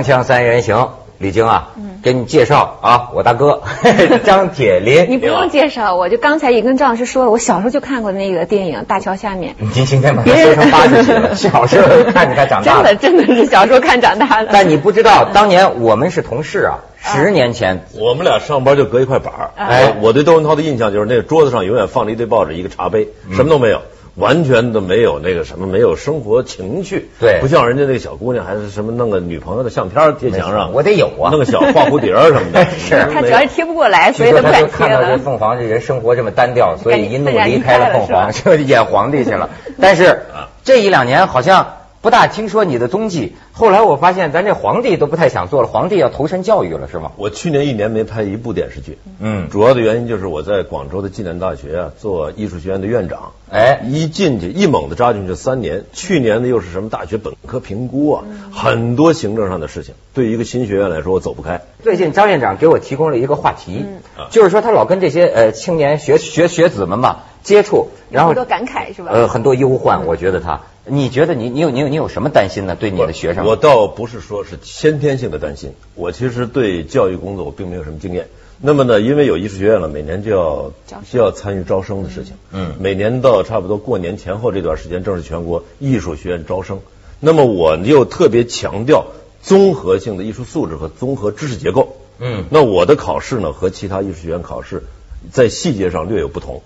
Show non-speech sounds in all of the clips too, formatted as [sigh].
锵锵三人行，李菁啊，给你介绍啊，我大哥 [laughs] 张铁林。你不用介绍，我就刚才也跟张老师说了，我小时候就看过那个电影《大桥下面》。你今天把它说成八十岁了，[laughs] 小时候看着他长大真的真的是小时候看长大的。但你不知道，当年我们是同事啊，十年前。我们俩上班就隔一块板儿。哎我对窦文涛的印象就是那个桌子上永远放着一堆报纸，一个茶杯，什么都没有。完全都没有那个什么，没有生活情趣，对。不像人家那个小姑娘，还是什么弄个女朋友的相片贴墙上，我得有啊。弄个小画蝴蝶什么的，[laughs] 是。他主要是贴不过来，所以说他不敢贴他就看到这。凤凰这人生活这么单调，所以一怒离开了凤凰，就演皇帝去了。但是这一两年好像不大听说你的踪迹。后来我发现咱这皇帝都不太想做了，皇帝要投身教育了，是吗？我去年一年没拍一部电视剧，嗯。主要的原因就是我在广州的暨南大学啊做艺术学院的院长，哎。一进去一猛子扎进去三年，去年呢又是什么大学本科评估啊，很多行政上的事情，对于一个新学院来说我走不开。最近张院长给我提供了一个话题，嗯。就是说他老跟这些呃青年学学学子们嘛接触，然后很多感慨是吧？呃很多忧患，我觉得他，你觉得你你有你有你有什么担心呢？对你的学生，我倒不是说是先天性的担心，我其实对教育工作我并没有什么经验。那么呢，因为有艺术学院了，每年就要招生就要参与招生的事情。嗯每年到差不多过年前后这段时间，正是全国艺术学院招生。那么我又特别强调综合性的艺术素质和综合知识结构。嗯那我的考试呢和其他艺术学院考试在细节上略有不同，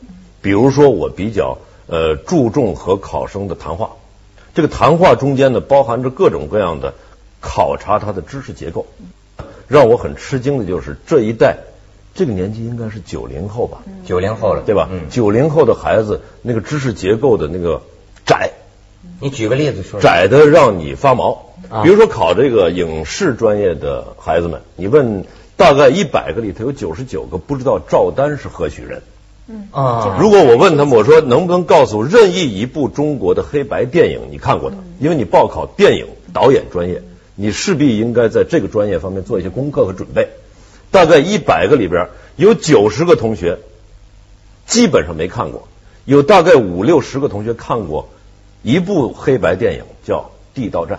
比如说我比较呃注重和考生的谈话，这个谈话中间呢包含着各种各样的考察他的知识结构，让我很吃惊的就是这一代这个年纪应该是九零后吧，九零后了，对吧？嗯，九零后的孩子那个知识结构的那个窄。你举个例子说说。窄的让你发毛啊。比如说考这个影视专业的孩子们，你问大概一百个里头有九十九个不知道赵丹是何许人。啊，如果我问他们，我说能不能告诉任意一部中国的黑白电影你看过的？因为你报考电影导演专业，你势必应该在这个专业方面做一些功课和准备。大概一百个里边有九十个同学基本上没看过，有大概五六十个同学看过一部黑白电影叫《地道战》。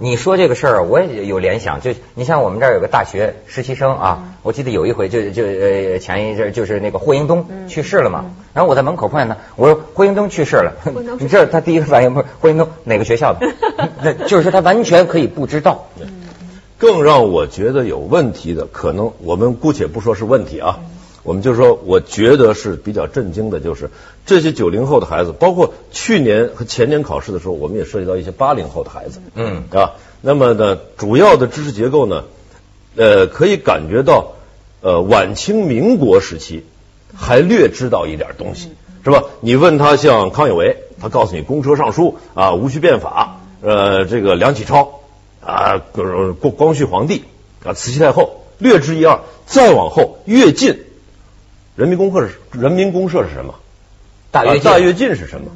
你说这个事儿，我也有联想。就你像我们这儿有个大学实习生啊，我记得有一回就就呃前一阵儿就是那个霍英东去世了嘛，然后我在门口碰见他，我说霍英东去世了，[laughs] 你知道他第一个反应不是霍英东哪个学校的？[laughs] [laughs] 那就是说他完全可以不知道。更让我觉得有问题的，可能我们姑且不说是问题啊，我们就说我觉得是比较震惊的，就是这些九零后的孩子，包括去年和前年考试的时候，我们也涉及到一些八零后的孩子，嗯啊，那么呢，主要的知识结构呢，呃，可以感觉到，呃，晚清民国时期还略知道一点东西，是吧？你问他像康有为，他告诉你公车上书啊，戊戌变法，呃，这个梁启超啊，呃光光绪皇帝啊，慈禧太后，略知一二。再往后越近，人民公社是人民公社是什么？大跃大跃进是什么？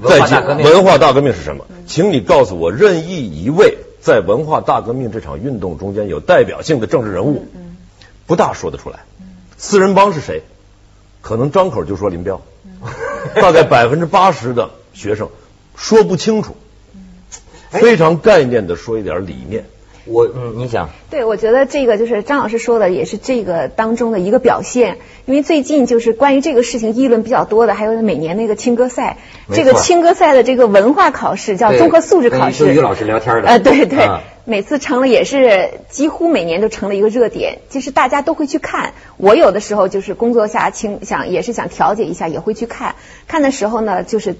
文化再进大革命文化大革命是什么？请你告诉我，任意一位在文化大革命这场运动中间有代表性的政治人物，不大说得出来。四人帮是谁？可能张口就说林彪，大概百分之八十的学生说不清楚，非常概念的说一点理念。我嗯，你想对，我觉得这个就是张老师说的，也是这个当中的一个表现。因为最近就是关于这个事情议论比较多的，还有每年那个青歌赛，这个青歌赛的这个文化考试叫综合素质考试。跟于于老师聊天的呃，对对啊，每次成了也是几乎每年都成了一个热点，就是大家都会去看。我有的时候就是工作下倾想也是想调节一下，也会去看。看的时候呢，就是。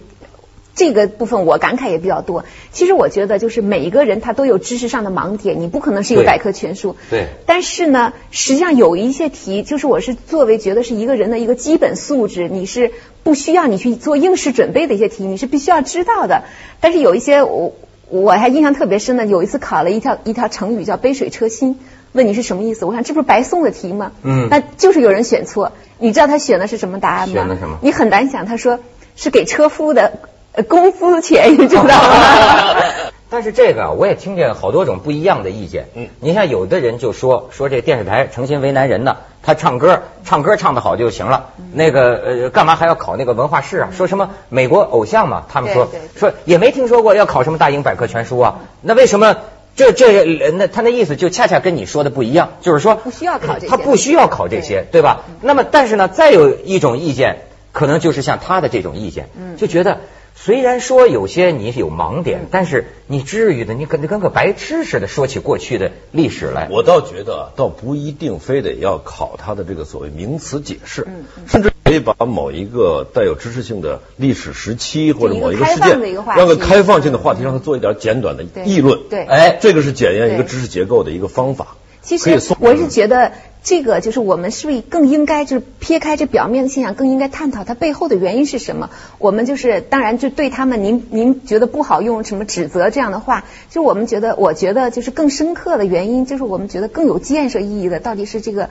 这个部分我感慨也比较多。其实我觉得，就是每一个人他都有知识上的盲点，你不可能是一个百科全书。对但是呢，实际上有一些题，就是我是作为觉得是一个人的一个基本素质，你是不需要你去做应试准备的一些题，你是必须要知道的。但是有一些我我还印象特别深的，有一次考了一条一条成语叫杯水车薪，问你是什么意思？我想这不是白送的题吗？嗯那就是有人选错。你知道他选的是什么答案吗？选的什么你很难想，他说是给车夫的呃工资钱，你知道吗？[laughs] 但是这个啊我也听见好多种不一样的意见。嗯你像有的人就说说这电视台诚心为难人呢，他唱歌唱歌唱得好就行了，嗯那个呃干嘛还要考那个文化试啊？说什么美国偶像嘛，他们说说也没听说过要考什么大英百科全书啊，那为什么？这这那他那意思就恰恰跟你说的不一样，就是说不需要考这些他不需要考这些，对吧？那么但是呢，再有一种意见，可能就是像他的这种意见，嗯就觉得。虽然说有些你有盲点，但是你至于的，你跟跟个白痴似的说起过去的历史来。我倒觉得啊，倒不一定非得要考他的这个所谓名词解释，嗯甚至可以把某一个带有知识性的历史时期或者某一个事就一个开放的话件，题让个开放性的话题，让他做一点简短的议论。对哎这个是检验一个知识结构的一个方法。其可以送实我是觉得，这个就是我们是不是更应该就是撇开这表面的现象，更应该探讨它背后的原因是什么？我们就是当然就对他们，您您觉得不好用什么指责这样的话，就我们觉得，我觉得就是更深刻的原因，就是我们觉得更有建设意义的，到底是这个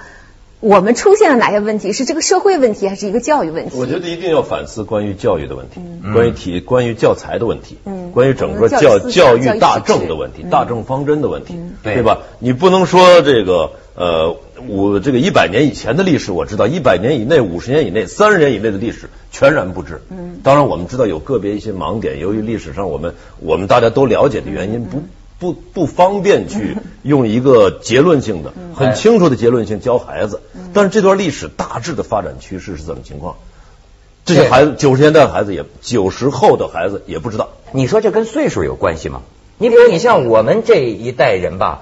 我们出现了哪些问题？是这个社会问题，还是一个教育问题？我觉得一定要反思关于教育的问题，关于体关于教材的问题，嗯关于整个教教育教育大政的问题、大政方针的问题，对对吧？你不能说这个呃，我这个一百年以前的历史我知道，一百年以内、五十年以内、三十年以内的历史全然不知。嗯，当然我们知道有个别一些盲点，由于历史上我们我们大家都了解的原因，不不不方便去 [laughs] 用一个结论性的、很清楚的结论性教孩子。但是这段历史大致的发展趋势是怎么情况？这些孩子，九十年代的孩子也，九十后的孩子也不知道。你说这跟岁数有关系吗？你比如你像我们这一代人吧，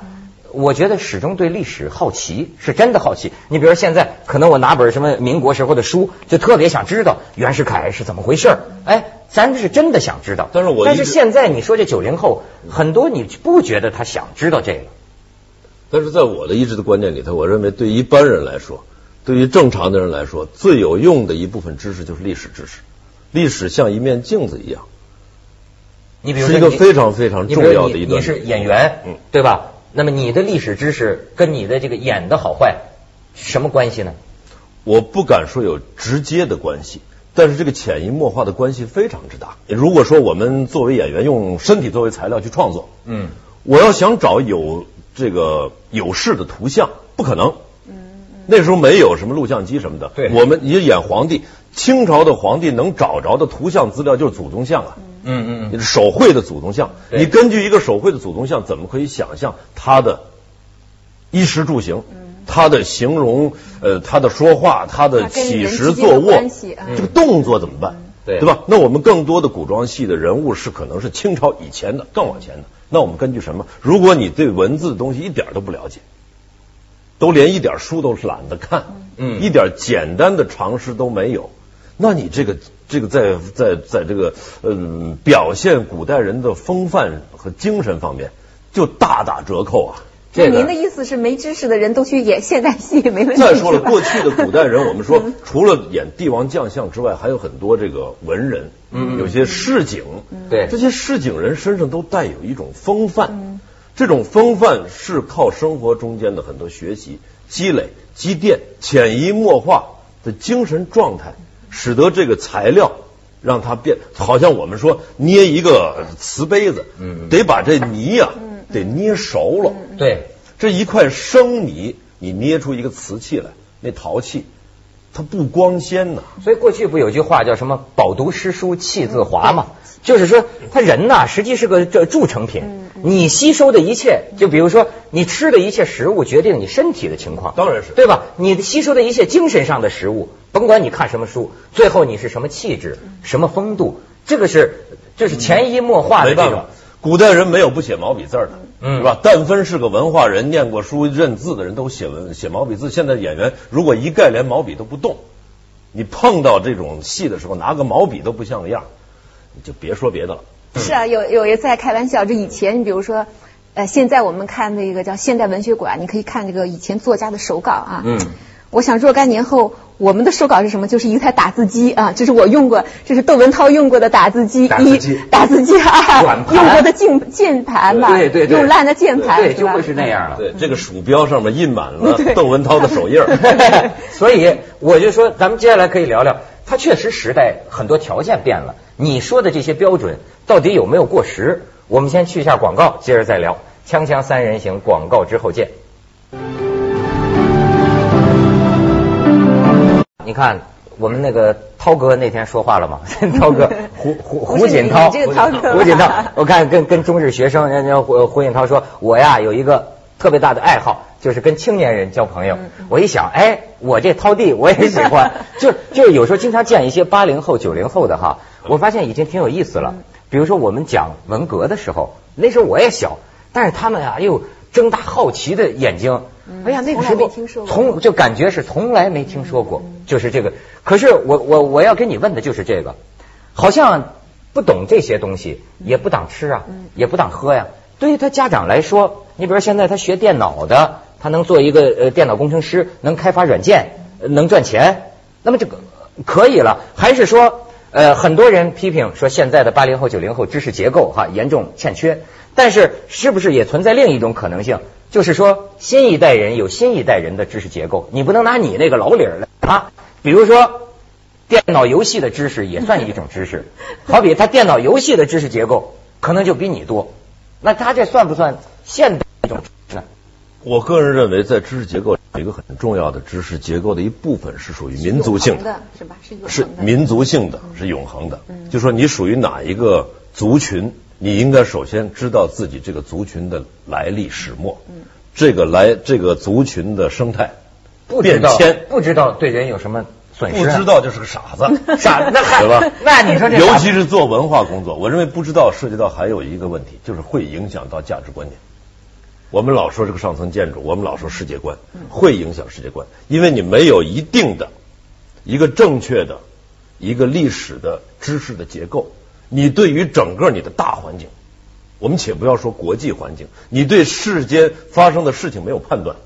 我觉得始终对历史好奇，是真的好奇。你比如现在，可能我拿本什么民国时候的书，就特别想知道袁世凯是怎么回事儿。哎，咱是真的想知道。但是我但是现在你说这九零后，很多你不觉得他想知道这个。但是在我的一直的观念里头，我认为对一般人来说，对于正常的人来说，最有用的一部分知识就是历史知识。历史像一面镜子一样，你比如是一个非常非常重要的一段。你你是演员，嗯对吧？那么你的历史知识跟你的这个演的好坏什么关系呢？我不敢说有直接的关系，但是这个潜移默化的关系非常之大。如果说我们作为演员用身体作为材料去创作，嗯，我要想找有这个有势的图像，不可能。那时候没有什么录像机什么的，对我们也演皇帝，清朝的皇帝能找着的图像资料就是祖宗像啊，嗯嗯嗯，嗯手绘的祖宗像，你根据一个手绘的祖宗像，怎么可以想象他的衣食住行？他的形容，呃，他的说话，他的起人食坐卧这个动作怎么办？对对吧？那我们更多的古装戏的人物是可能是清朝以前的，更往前的。那我们根据什么？如果你对文字的东西一点都不了解，都连一点书都懒得看，嗯一点简单的常识都没有，那你这个这个在在在这个嗯表现古代人的风范和精神方面就大打折扣啊。这个您的意思是没知识的人都去演现代戏没问题？再说了，[laughs] 过去的古代人，我们说除了演帝王将相之外，还有很多这个文人，嗯有些市井，对。这些市井人身上都带有一种风范，嗯。这种风范是靠生活中间的很多学习、积累、积淀、潜移默化的精神状态，使得这个材料让它变，好像我们说捏一个瓷杯子，嗯。得把这泥呀、得捏熟了，对，这一块生泥，你捏出一个瓷器来，那陶器它不光鲜呐。所以过去不有句话叫什么“饱读诗书气自华”嘛？就是说，他人呐，实际是个这铸成品。你吸收的一切，就比如说你吃的一切食物，决定你身体的情况。当然是对吧？你吸收的一切精神上的食物，甭管你看什么书，最后你是什么气质、什么风度，这个是就是潜移默化的这种没办法。，古代人没有不写毛笔字儿的，嗯是吧？但凡是个文化人、念过书、认字的人，都写文写毛笔字。现在演员如果一概连毛笔都不动，你碰到这种戏的时候，拿个毛笔都不像个样，你就别说别的了。是啊，有有一次在开玩笑，这以前你比如说，呃，现在我们看那个叫现代文学馆，你可以看这个以前作家的手稿啊。嗯。我想若干年后，我们的手稿是什么？就是一台打字机啊，这是我用过，这是窦文涛用过的打字机，打字机一打字机啊软，盘用过的键键盘吧，对对对，用烂的键盘，对，就会是那样了。对，这个鼠标上面印满了 [laughs] 窦文涛的手印儿。[laughs] 所以我就说，咱们接下来可以聊聊，它确实时代很多条件变了。你说的这些标准到底有没有过时？我们先去一下广告，接着再聊。锵锵三人行，广告之后见。你看，我们那个涛哥那天说话了吗？[laughs] 涛哥 [laughs] 胡胡胡锦涛，胡锦涛，[laughs] 我看跟跟中日学生，人家胡胡锦涛说，我呀有一个特别大的爱好，就是跟青年人交朋友。我一想，哎，我这涛弟我也喜欢，就就是有时候经常见一些八零后、九零后的哈，我发现已经挺有意思了。比如说我们讲文革的时候，那时候我也小，但是他们啊又睁大好奇的眼睛。哎呀，那个时候从就感觉是从来没听说过，就是这个。可是我我我要跟你问的就是这个，好像不懂这些东西，也不当吃啊，也不当喝呀。对于他家长来说，你比如说现在他学电脑的，他能做一个呃电脑工程师，能开发软件，呃能赚钱，那么这个可以了。还是说，呃，很多人批评说现在的八零后、九零后知识结构哈严重欠缺，但是是不是也存在另一种可能性？就是说，新一代人有新一代人的知识结构，你不能拿你那个老理儿来啊。比如说，电脑游戏的知识也算一种知识，好比他电脑游戏的知识结构可能就比你多，那他这算不算现代一种知识呢？我个人认为，在知识结构一个很重要的知识结构的一部分是属于民族性的是吧？是永恒是民族性的，是永恒的。就说你属于哪一个族群，你应该首先知道自己这个族群的来历始末，这个来这个族群的生态不变迁，不知道对人有什么损失、啊？不知道就是个傻子。[laughs] 傻，那还对吧？那你说这傻尤其是做文化工作，我认为不知道涉及到还有一个问题，就是会影响到价值观念。我们老说这个上层建筑，我们老说世界观，会影响世界观，因为你没有一定的、一个正确的、一个历史的知识的结构，你对于整个你的大环境，我们且不要说国际环境，你对世间发生的事情没有判断，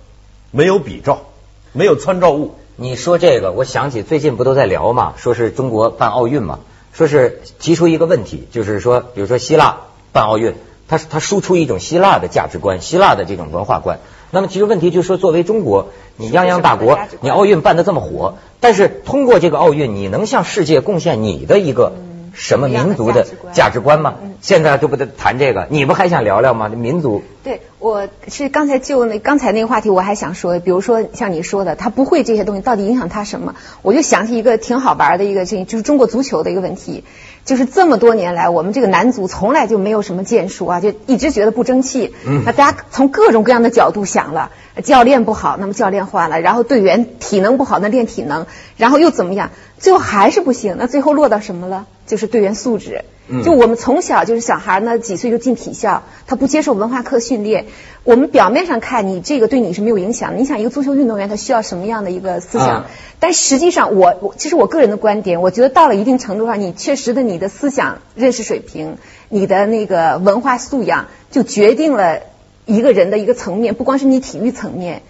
没有比照，没有参照物，你说这个，我想起最近不都在聊嘛，说是中国办奥运嘛，说是提出一个问题，就是说，比如说希腊办奥运，他他输出一种希腊的价值观，希腊的这种文化观。那么其实问题就是说，作为中国，你泱泱大国你奥运办得这么火，但是通过这个奥运，你能向世界贡献你的一个什么民族的价值观价值观吗？现在就不得谈这个，你不还想聊聊吗？民族对，我是刚才就那刚才那个话题，我还想说，比如说像你说的，他不会这些东西，到底影响他什么？我就想起一个挺好玩的一个事情，就是中国足球的一个问题，就是这么多年来，我们这个男足从来就没有什么建树啊，就一直觉得不争气。嗯那大家从各种各样的角度想了，教练不好，那么教练换了，然后队员体能不好，那练体能，然后又怎么样？最后还是不行，那最后落到什么了？就是队员素质。嗯就我们从小就是小孩呢，几岁就进体校，他不接受文化课训练。我们表面上看你这个对你是没有影响的，你想一个足球运动员他需要什么样的一个思想？啊但实际上我，我这是我个人的观点，我觉得到了一定程度上，你确实的你的思想认识水平，你的那个文化素养，就决定了一个人的一个层面，不光是你体育层面。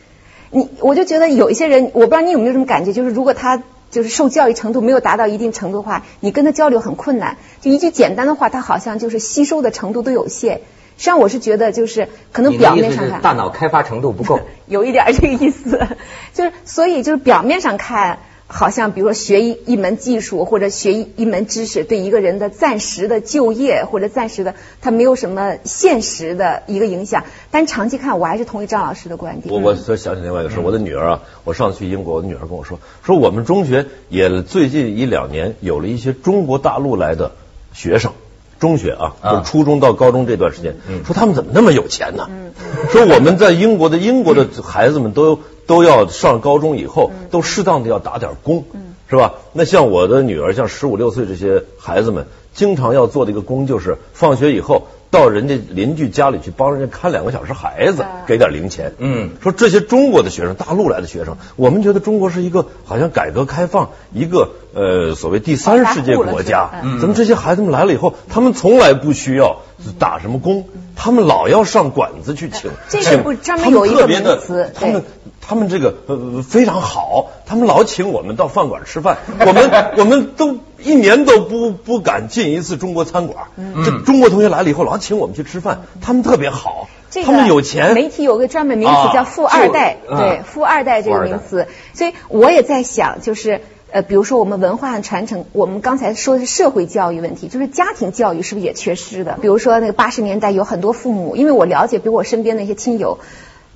你我就觉得有一些人，我不知道你有没有什么感觉，就是如果他就是受教育程度没有达到一定程度的话，你跟他交流很困难。就一句简单的话，他好像就是吸收的程度都有限。实际上，我是觉得就是可能表面上看，大脑开发程度不够。[laughs] 有一点儿这个意思，[laughs] 就是所以就是表面上看，好像比如说学一一门技术或者学一一门知识，对一个人的暂时的就业或者暂时的，他没有什么现实的一个影响。但长期看，我还是同意张老师的观点。我我所想起另外一个事，我的女儿啊，我上次去英国，我的女儿跟我说，说我们中学也最近一两年有了一些中国大陆来的学生。中学啊，啊。就是初中到高中这段时间，说他们怎么那么有钱呢？[laughs] 说我们在英国的英国的孩子们都都要上高中以后，都适当的要打点工，是吧？那像我的女儿，像十五六岁这些孩子们，经常要做的一个工就是放学以后到人家邻居家里去帮人家看两个小时孩子，给点零钱。嗯。说这些中国的学生，大陆来的学生，我们觉得中国是一个好像改革开放一个呃所谓第三世界国家，嗯咱们这些孩子们来了以后，他们从来不需要打什么工，他们老要上馆子去请，这个请不专门他们有一个特别的名词他们他们这个呃非常好，他们老请我们到饭馆吃饭，[laughs] 我们我们都一年都不不敢进一次中国餐馆。这中国同学来了以后，老请我们去吃饭，他们特别好，这个他们有钱。媒体有个专门名词啊叫“富二代”，就对啊“富二代”这个名词，所以我也在想，就是。呃，比如说我们文化传承，我们刚才说的是社会教育问题，就是家庭教育是不是也缺失的？比如说那个八十年代有很多父母，因为我了解，比如我身边那些亲友，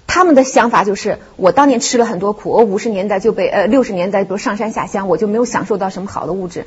他们的想法就是，我当年吃了很多苦，我五十年代就被呃六十年代比如上山下乡，我就没有享受到什么好的物质。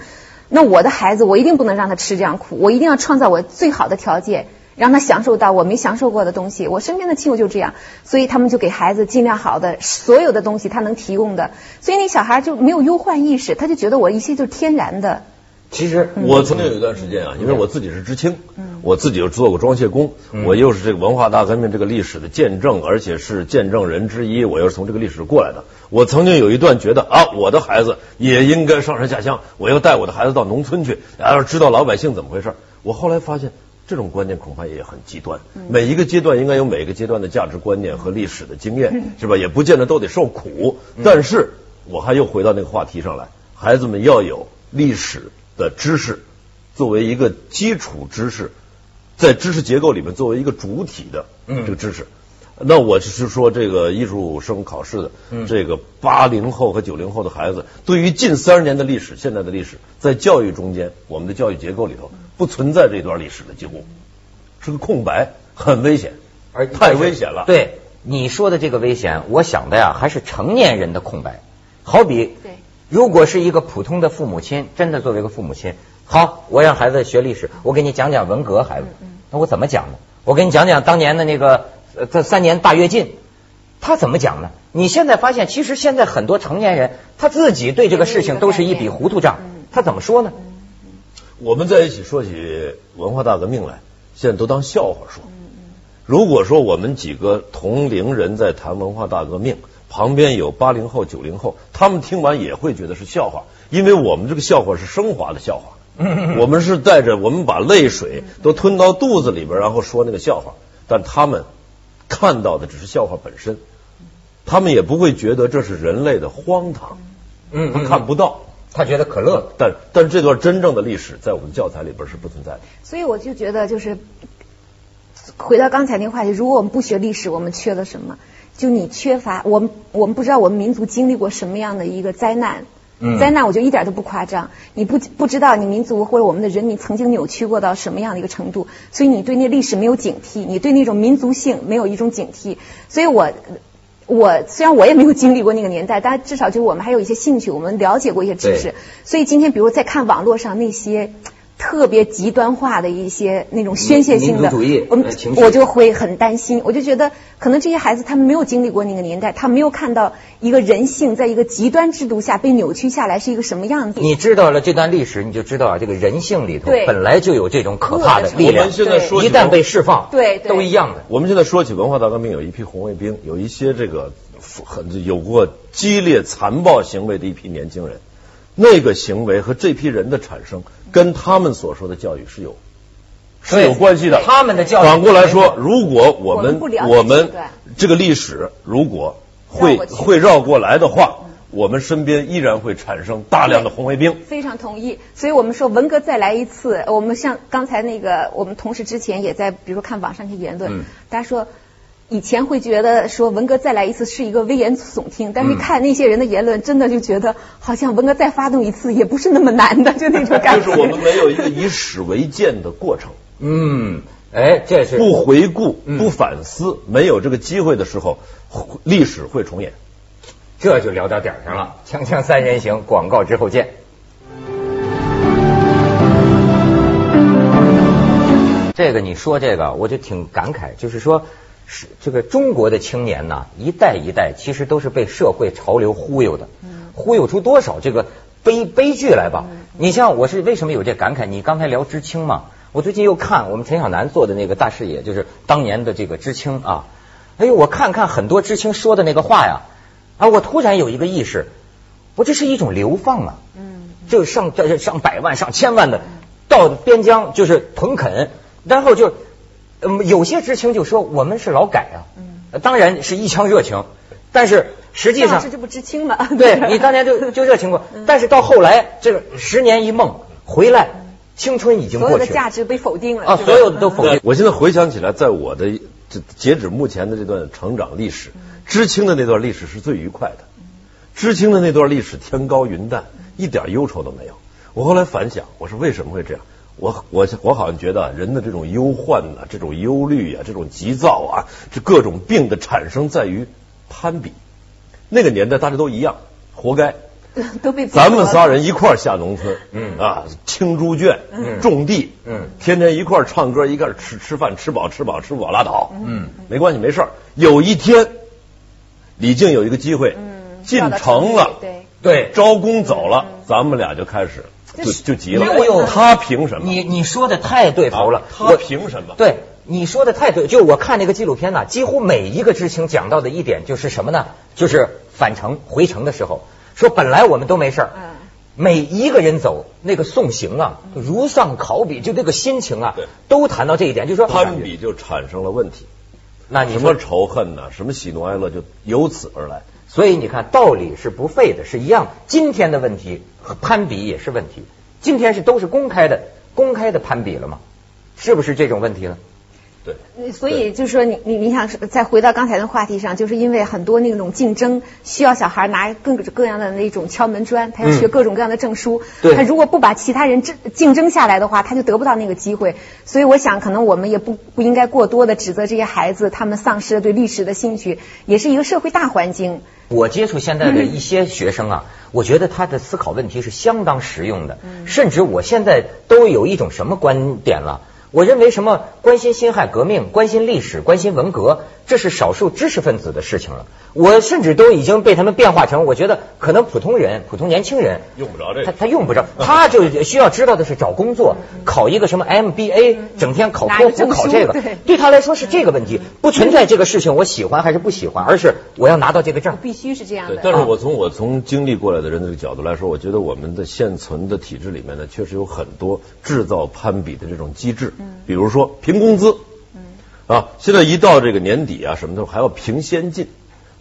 那我的孩子，我一定不能让他吃这样苦，我一定要创造我最好的条件，让他享受到我没享受过的东西。我身边的亲友就这样，所以他们就给孩子尽量好的所有的东西他能提供的，所以那小孩就没有忧患意识，他就觉得我一切就是天然的。其实我曾经有一段时间啊，因为我自己是知青，我自己又做过装卸工，我又是这个文化大革命这个历史的见证，而且是见证人之一，我又是从这个历史过来的。我曾经有一段觉得啊，我的孩子也应该上山下乡，我要带我的孩子到农村去，然后知道老百姓怎么回事。我后来发现，这种观念恐怕也很极端。每一个阶段应该有每个阶段的价值观念和历史的经验，[laughs] 是吧？也不见得都得受苦。但是我还又回到那个话题上来，孩子们要有历史。的知识作为一个基础知识，在知识结构里面作为一个主体的这个知识，那我是说这个艺术生考试的这个八零后和九零后的孩子，对于近三十年的历史、现在的历史，在教育中间，我们的教育结构里头不存在这段历史的，几乎是个空白，很危险，而太危险了。对你说的这个危险，我想的呀，还是成年人的空白，好比。如果是一个普通的父母亲，真的作为一个父母亲，好，我让孩子学历史，我给你讲讲文革，孩子，那我怎么讲呢？我给你讲讲当年的那个呃，这三年大跃进，他怎么讲呢？你现在发现，其实现在很多成年人他自己对这个事情都是一笔糊涂账，他怎么说呢？我们在一起说起文化大革命来，现在都当笑话说。如果说我们几个同龄人在谈文化大革命。旁边有八零后、九零后，他们听完也会觉得是笑话，因为我们这个笑话是升华的笑话，我们是带着我们把泪水都吞到肚子里边，然后说那个笑话，但他们看到的只是笑话本身，他们也不会觉得这是人类的荒唐，嗯，他看不到，他觉得可乐，但但这段真正的历史在我们教材里边是不存在的，所以我就觉得就是回到刚才那个话题，如果我们不学历史，我们缺了什么？就你缺乏，我们我们不知道我们民族经历过什么样的一个灾难，灾难我就一点都不夸张。你不不知道你民族或者我们的人民曾经扭曲过到什么样的一个程度，所以你对那历史没有警惕，你对那种民族性没有一种警惕。所以我我虽然我也没有经历过那个年代，但至少就是我们还有一些兴趣，我们了解过一些知识。所以今天比如在看网络上那些。特别极端化的一些那种宣泄性的，我们我就会很担心，我就觉得可能这些孩子他们没有经历过那个年代，他没有看到一个人性在一个极端制度下被扭曲下来是一个什么样子。你知道了这段历史，你就知道啊，这个人性里头本来就有这种可怕的力量。现在说一旦被释放，对都一样的。我们现在说起文化大革命，有一批红卫兵，有一些这个很有过激烈残暴行为的一批年轻人。那个行为和这批人的产生，跟他们所说的教育是有是有关系的。他们的教育反过来说，如果我们我们这个历史如果会会绕过来的话，我们身边依然会产生大量的红卫兵。非常同意。所以我们说文革再来一次，我们像刚才那个，我们同事之前也在，比如说看网上一些言论，大家说。以前会觉得说文革再来一次是一个危言耸听，但是看那些人的言论，真的就觉得好像文革再发动一次也不是那么难的，就那种感觉。[laughs] 就是我们没有一个以史为鉴的过程。嗯，哎，这是不回顾、不反思，没有这个机会的时候，历史会重演。这就聊到点上了。锵锵三人行，广告之后见。这个你说这个，我就挺感慨，就是说，是这个中国的青年呐，一代一代其实都是被社会潮流忽悠的，忽悠出多少这个悲悲剧来吧？你像我是为什么有这感慨？你刚才聊知青嘛，我最近又看我们陈晓楠做的那个大视野，就是当年的这个知青啊，哎呦，我看看很多知青说的那个话呀，啊，我突然有一个意识，我这是一种流放啊，嗯，就上这上百万上千万的到边疆就是屯垦。然后就，嗯，有些知青就说我们是劳改啊，嗯，当然是一腔热情，但是实际上这不知青了？[laughs] 对你当年就就热情过，但是到后来这个十年一梦回来，青春已经过去，所有的价值被否定了啊，所有的都否定。我现在回想起来，在我的这截止目前的这段成长历史，知青的那段历史是最愉快的，知青的那段历史天高云淡，一点忧愁都没有。我后来反想，我说为什么会这样？我我我好像觉得人的这种忧患啊，这种忧虑啊，这种急躁啊，这各种病的产生在于攀比。那个年代大家都一样，活该。[laughs] 都被咱们仨人一块儿下农村，嗯啊，清猪圈，嗯，种地，嗯，天天一块儿唱歌，一块儿吃吃饭，吃饱吃饱吃不饱拉倒，嗯，没关系没事儿。有一天，李静有一个机会，嗯，进城了，对对，招工走了，咱们俩就开始就就急了。哎呦他凭什么？你你说的太对头了啊，他凭什么？对，你说的太对，就我看那个纪录片呢，几乎每一个知青讲到的一点就是什么呢？就是返程回程的时候，说本来我们都没事儿，嗯每一个人走那个送行啊，如丧考妣，就这个心情啊对，都谈到这一点，就说攀比就产生了问题，那你说什么仇恨呐、什么喜怒哀乐就由此而来。所以你看，道理是不废的，是一样。今天的问题和攀比也是问题，今天是都是公开的，公开的攀比了吗？是不是这种问题呢？对，所以就是说你，你你想再回到刚才的话题上，就是因为很多那种竞争，需要小孩拿各种各样的那种敲门砖，他要学嗯各种各样的证书。对他如果不把其他人争竞争下来的话，他就得不到那个机会。所以我想，可能我们也不不应该过多的指责这些孩子，他们丧失了对历史的兴趣，也是一个社会大环境。我接触现在的一些学生啊，我觉得他的思考问题是相当实用的，甚至我现在都有一种什么观点了。我认为什么关心辛亥革命、关心历史、关心文革，这是少数知识分子的事情了。我甚至都已经被他们变化成，我觉得可能普通人、普通年轻人用不着这个。他他用不着，他就需要知道的是找工作，考一个什么 MBA，整天考托福考这个。对，他来说是这个问题，不存在这个事情我喜欢还是不喜欢，而是我要拿到这个证。必须是这样的，。对但是我从我从经历过来的人的这个角度来说，我觉得我们的现存的体制里面呢，确实有很多制造攀比的这种机制，比如说评工资，啊，现在一到这个年底啊，什么的还要评先进。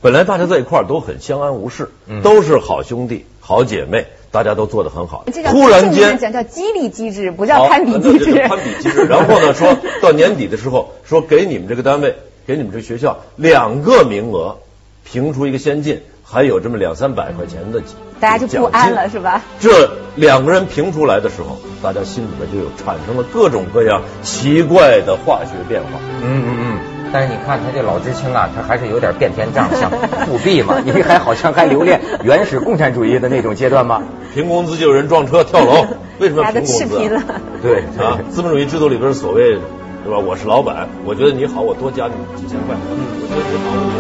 本来大家在一块儿都很相安无事，都是好兄弟、好姐妹，大家都做得很好突然间讲叫激励机制，不叫攀比机制。攀比机制。[laughs] 然后呢，说到年底的时候，说给你们这个单位，给你们这个学校两个名额，评出一个先进，还有这么两三百块钱的奖，大家就不安了，是吧？这两个人评出来的时候，大家心里面就有产生了各种各样奇怪的化学变化。嗯嗯嗯。但是你看他这老知青啊，他还是有点变天账，像 [laughs] 复辟嘛，你还好像还留恋原始共产主义的那种阶段吗？评工资就有人撞车跳楼，[laughs] 为什么要评工资？对啊，资本主义制度里边所谓，对吧？我是老板，我觉得你好，我多加你几千块。嗯，我觉得你好。